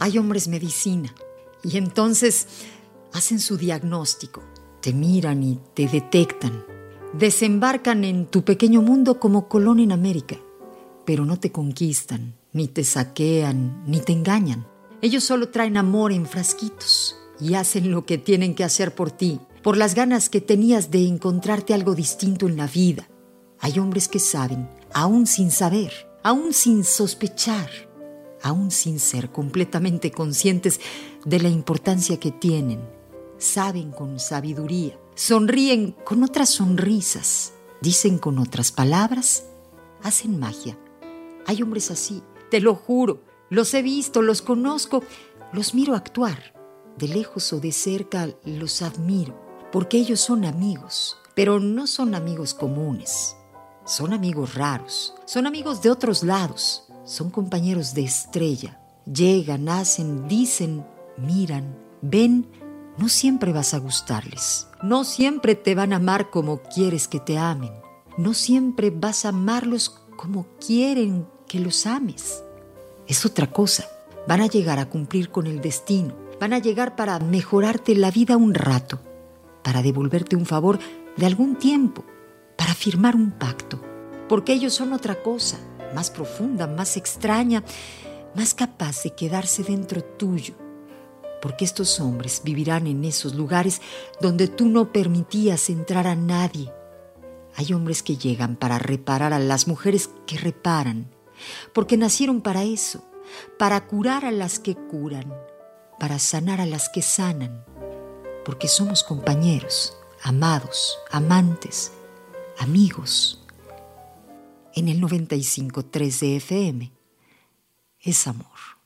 Hay hombres medicina y entonces hacen su diagnóstico, te miran y te detectan. Desembarcan en tu pequeño mundo como colón en América, pero no te conquistan, ni te saquean, ni te engañan. Ellos solo traen amor en frasquitos y hacen lo que tienen que hacer por ti, por las ganas que tenías de encontrarte algo distinto en la vida. Hay hombres que saben, aún sin saber, aún sin sospechar, aún sin ser completamente conscientes de la importancia que tienen. Saben con sabiduría, sonríen con otras sonrisas, dicen con otras palabras, hacen magia. Hay hombres así, te lo juro, los he visto, los conozco, los miro actuar. De lejos o de cerca los admiro, porque ellos son amigos, pero no son amigos comunes. Son amigos raros, son amigos de otros lados, son compañeros de estrella. Llegan, hacen, dicen, miran, ven. No siempre vas a gustarles. No siempre te van a amar como quieres que te amen. No siempre vas a amarlos como quieren que los ames. Es otra cosa. Van a llegar a cumplir con el destino. Van a llegar para mejorarte la vida un rato, para devolverte un favor de algún tiempo, para firmar un pacto. Porque ellos son otra cosa más profunda, más extraña, más capaz de quedarse dentro tuyo. Porque estos hombres vivirán en esos lugares donde tú no permitías entrar a nadie. Hay hombres que llegan para reparar a las mujeres que reparan, porque nacieron para eso, para curar a las que curan, para sanar a las que sanan, porque somos compañeros, amados, amantes, amigos en el 95.3 de FM es amor.